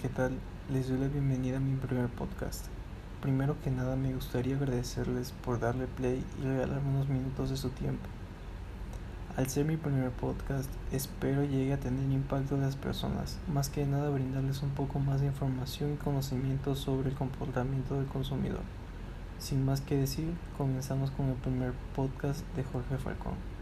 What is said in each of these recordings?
¿qué tal? Les doy la bienvenida a mi primer podcast. Primero que nada me gustaría agradecerles por darle play y regalarme unos minutos de su tiempo. Al ser mi primer podcast, espero llegue a tener impacto en las personas, más que nada brindarles un poco más de información y conocimiento sobre el comportamiento del consumidor. Sin más que decir, comenzamos con el primer podcast de Jorge Falcón.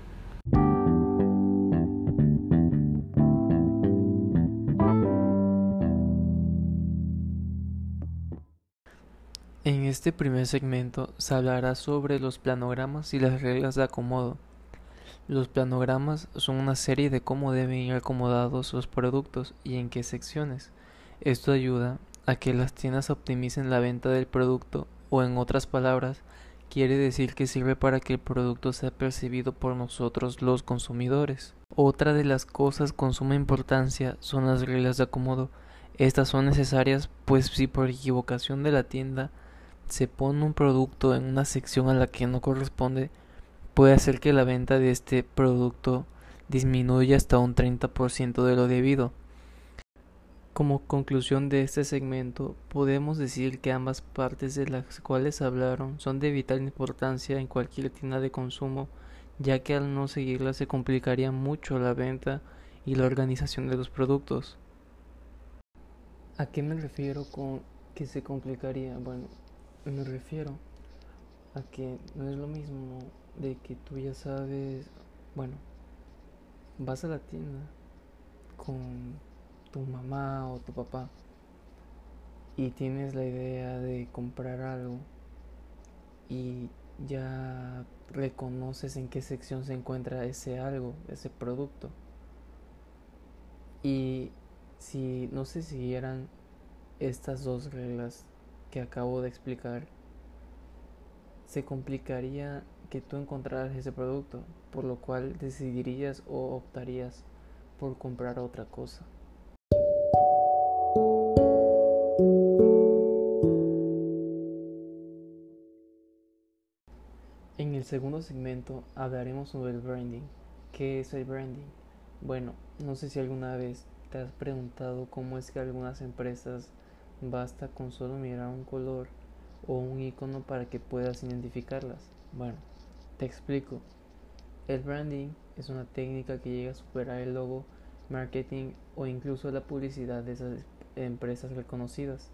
Este primer segmento se hablará sobre los planogramas y las reglas de acomodo. Los planogramas son una serie de cómo deben ir acomodados los productos y en qué secciones. Esto ayuda a que las tiendas optimicen la venta del producto o en otras palabras, quiere decir que sirve para que el producto sea percibido por nosotros los consumidores. Otra de las cosas con suma importancia son las reglas de acomodo. Estas son necesarias pues si por equivocación de la tienda se pone un producto en una sección a la que no corresponde, puede hacer que la venta de este producto disminuya hasta un 30% de lo debido. Como conclusión de este segmento, podemos decir que ambas partes de las cuales hablaron son de vital importancia en cualquier tienda de consumo, ya que al no seguirlas se complicaría mucho la venta y la organización de los productos. ¿A qué me refiero con que se complicaría? Bueno, me refiero a que no es lo mismo de que tú ya sabes, bueno, vas a la tienda con tu mamá o tu papá y tienes la idea de comprar algo y ya reconoces en qué sección se encuentra ese algo, ese producto. Y si no se siguieran estas dos reglas que acabo de explicar, se complicaría que tú encontraras ese producto, por lo cual decidirías o optarías por comprar otra cosa. En el segundo segmento hablaremos sobre el branding. ¿Qué es el branding? Bueno, no sé si alguna vez te has preguntado cómo es que algunas empresas Basta con solo mirar un color o un icono para que puedas identificarlas. Bueno, te explico. El branding es una técnica que llega a superar el logo, marketing o incluso la publicidad de esas empresas reconocidas.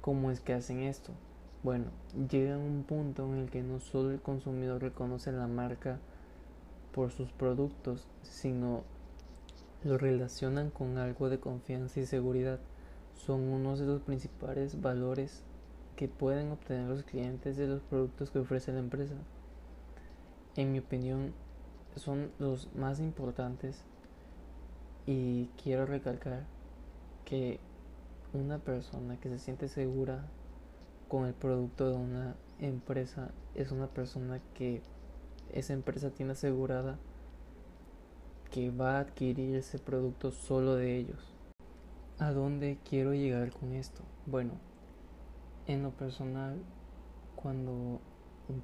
¿Cómo es que hacen esto? Bueno, llega a un punto en el que no solo el consumidor reconoce la marca por sus productos, sino lo relacionan con algo de confianza y seguridad son uno de los principales valores que pueden obtener los clientes de los productos que ofrece la empresa. En mi opinión, son los más importantes y quiero recalcar que una persona que se siente segura con el producto de una empresa es una persona que esa empresa tiene asegurada que va a adquirir ese producto solo de ellos. ¿A dónde quiero llegar con esto? Bueno, en lo personal, cuando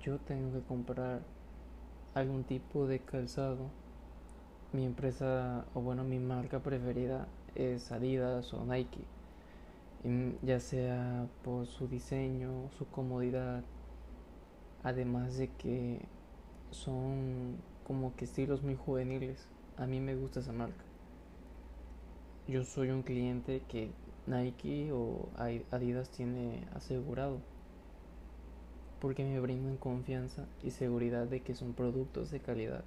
yo tengo que comprar algún tipo de calzado, mi empresa o bueno, mi marca preferida es Adidas o Nike, ya sea por su diseño, su comodidad, además de que son como que estilos muy juveniles. A mí me gusta esa marca yo soy un cliente que Nike o Adidas tiene asegurado porque me brindan confianza y seguridad de que son productos de calidad.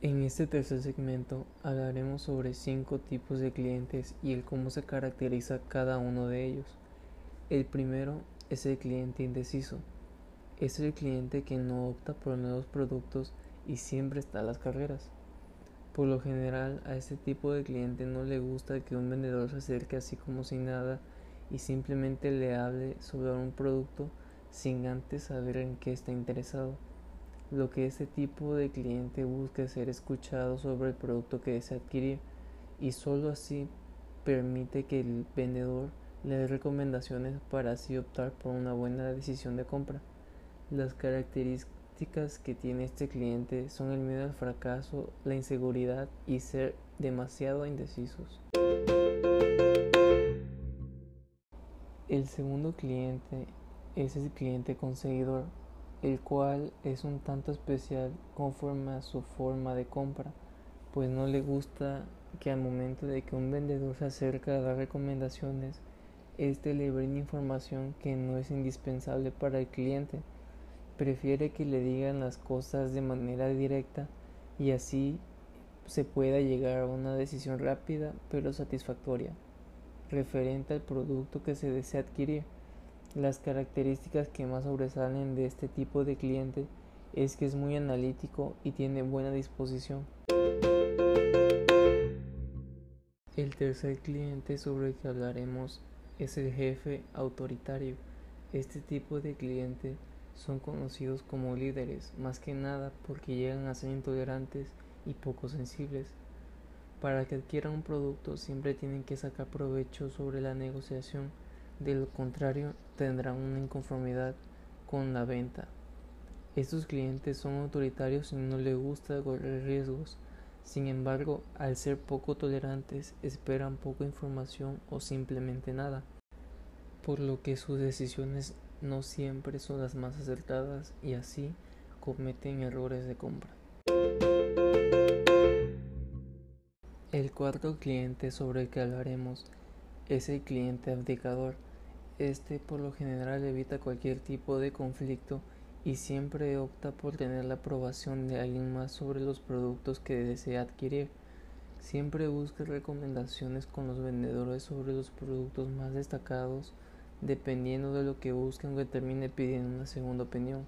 En este tercer segmento hablaremos sobre cinco tipos de clientes y el cómo se caracteriza cada uno de ellos. El primero es el cliente indeciso es el cliente que no opta por nuevos productos y siempre está a las carreras. Por lo general a este tipo de cliente no le gusta que un vendedor se acerque así como sin nada y simplemente le hable sobre un producto sin antes saber en qué está interesado. Lo que este tipo de cliente busca es ser escuchado sobre el producto que desea adquirir y solo así permite que el vendedor le dé recomendaciones para así optar por una buena decisión de compra. Las características que tiene este cliente son el miedo al fracaso, la inseguridad y ser demasiado indecisos. El segundo cliente es el cliente conseguidor, el cual es un tanto especial conforme a su forma de compra, pues no le gusta que al momento de que un vendedor se acerca a dar recomendaciones, éste le brinde información que no es indispensable para el cliente. Prefiere que le digan las cosas de manera directa y así se pueda llegar a una decisión rápida pero satisfactoria referente al producto que se desea adquirir. Las características que más sobresalen de este tipo de cliente es que es muy analítico y tiene buena disposición. El tercer cliente sobre el que hablaremos es el jefe autoritario. Este tipo de cliente son conocidos como líderes, más que nada porque llegan a ser intolerantes y poco sensibles. Para que adquieran un producto siempre tienen que sacar provecho sobre la negociación de lo contrario, tendrán una inconformidad con la venta. Estos clientes son autoritarios y no les gusta correr riesgos. Sin embargo, al ser poco tolerantes, esperan poca información o simplemente nada, por lo que sus decisiones no siempre son las más acertadas y así cometen errores de compra. El cuarto cliente sobre el que hablaremos es el cliente abdicador. Este por lo general evita cualquier tipo de conflicto y siempre opta por tener la aprobación de alguien más sobre los productos que desea adquirir. Siempre busca recomendaciones con los vendedores sobre los productos más destacados, dependiendo de lo que busquen o termine pidiendo una segunda opinión.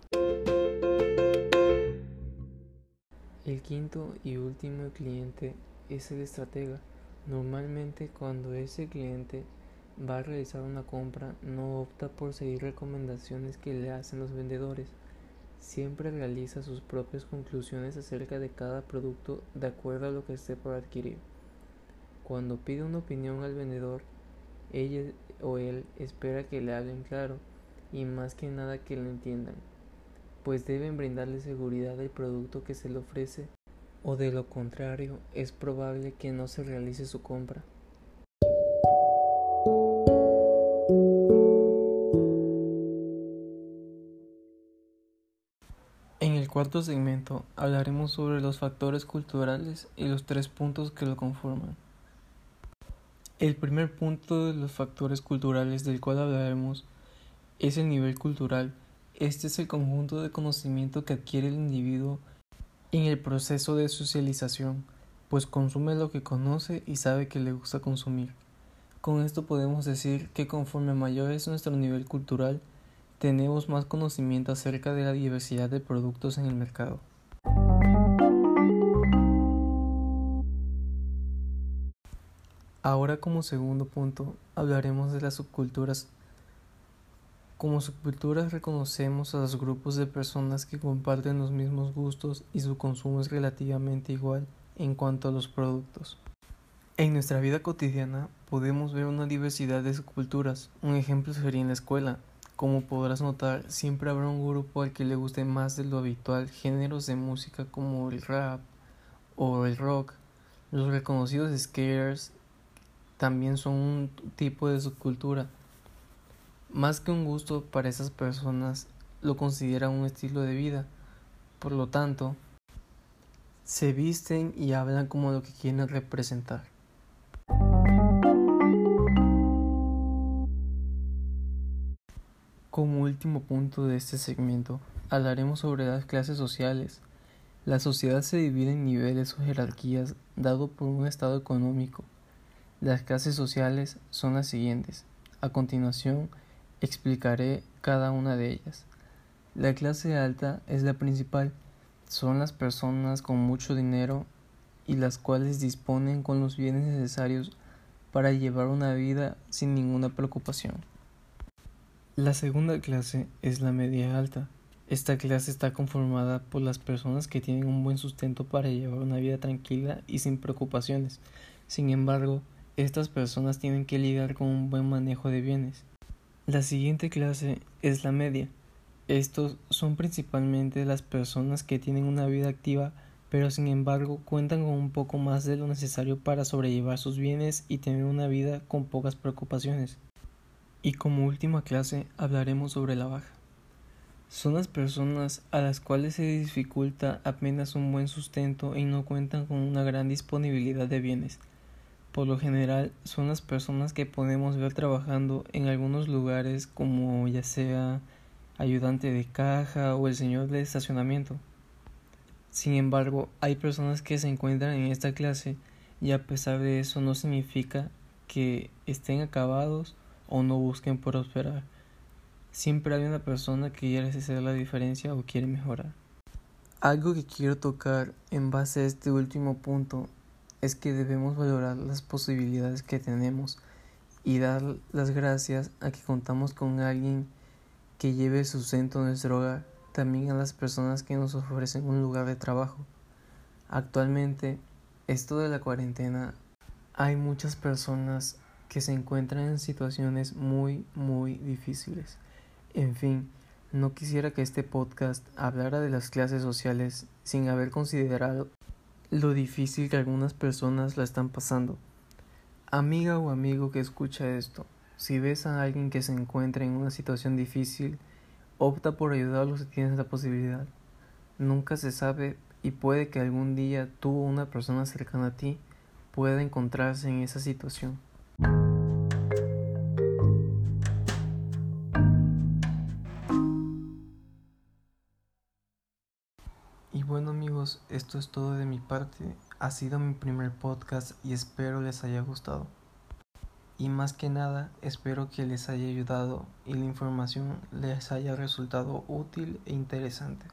El quinto y último cliente es el estratega. Normalmente cuando ese cliente va a realizar una compra no opta por seguir recomendaciones que le hacen los vendedores. Siempre realiza sus propias conclusiones acerca de cada producto de acuerdo a lo que esté por adquirir. Cuando pide una opinión al vendedor, ella o él espera que le hablen claro y más que nada que lo entiendan, pues deben brindarle seguridad del producto que se le ofrece o de lo contrario es probable que no se realice su compra. En el cuarto segmento hablaremos sobre los factores culturales y los tres puntos que lo conforman. El primer punto de los factores culturales del cual hablaremos es el nivel cultural. Este es el conjunto de conocimiento que adquiere el individuo en el proceso de socialización, pues consume lo que conoce y sabe que le gusta consumir. Con esto podemos decir que conforme mayor es nuestro nivel cultural, tenemos más conocimiento acerca de la diversidad de productos en el mercado. Ahora como segundo punto hablaremos de las subculturas. Como subculturas reconocemos a los grupos de personas que comparten los mismos gustos y su consumo es relativamente igual en cuanto a los productos. En nuestra vida cotidiana podemos ver una diversidad de subculturas. Un ejemplo sería en la escuela, como podrás notar, siempre habrá un grupo al que le guste más de lo habitual géneros de música como el rap o el rock. Los reconocidos skaters también son un tipo de subcultura. Más que un gusto para esas personas, lo consideran un estilo de vida. Por lo tanto, se visten y hablan como lo que quieren representar. Como último punto de este segmento, hablaremos sobre las clases sociales. La sociedad se divide en niveles o jerarquías dado por un estado económico. Las clases sociales son las siguientes. A continuación, explicaré cada una de ellas. La clase alta es la principal. Son las personas con mucho dinero y las cuales disponen con los bienes necesarios para llevar una vida sin ninguna preocupación. La segunda clase es la media alta. Esta clase está conformada por las personas que tienen un buen sustento para llevar una vida tranquila y sin preocupaciones. Sin embargo, estas personas tienen que lidiar con un buen manejo de bienes. La siguiente clase es la media. Estos son principalmente las personas que tienen una vida activa pero sin embargo cuentan con un poco más de lo necesario para sobrellevar sus bienes y tener una vida con pocas preocupaciones. Y como última clase hablaremos sobre la baja. Son las personas a las cuales se dificulta apenas un buen sustento y no cuentan con una gran disponibilidad de bienes. Por lo general son las personas que podemos ver trabajando en algunos lugares como ya sea ayudante de caja o el señor de estacionamiento. Sin embargo, hay personas que se encuentran en esta clase y a pesar de eso no significa que estén acabados o no busquen prosperar. Siempre hay una persona que quiere hacer la diferencia o quiere mejorar. Algo que quiero tocar en base a este último punto es que debemos valorar las posibilidades que tenemos y dar las gracias a que contamos con alguien que lleve sustento a nuestro también a las personas que nos ofrecen un lugar de trabajo. Actualmente, esto de la cuarentena, hay muchas personas que se encuentran en situaciones muy, muy difíciles. En fin, no quisiera que este podcast hablara de las clases sociales sin haber considerado lo difícil que algunas personas la están pasando. Amiga o amigo que escucha esto, si ves a alguien que se encuentra en una situación difícil, Opta por ayudarlos si tienes la posibilidad. Nunca se sabe y puede que algún día tú o una persona cercana a ti pueda encontrarse en esa situación. Esto es todo de mi parte. Ha sido mi primer podcast y espero les haya gustado y más que nada espero que les haya ayudado y la información les haya resultado útil e interesante.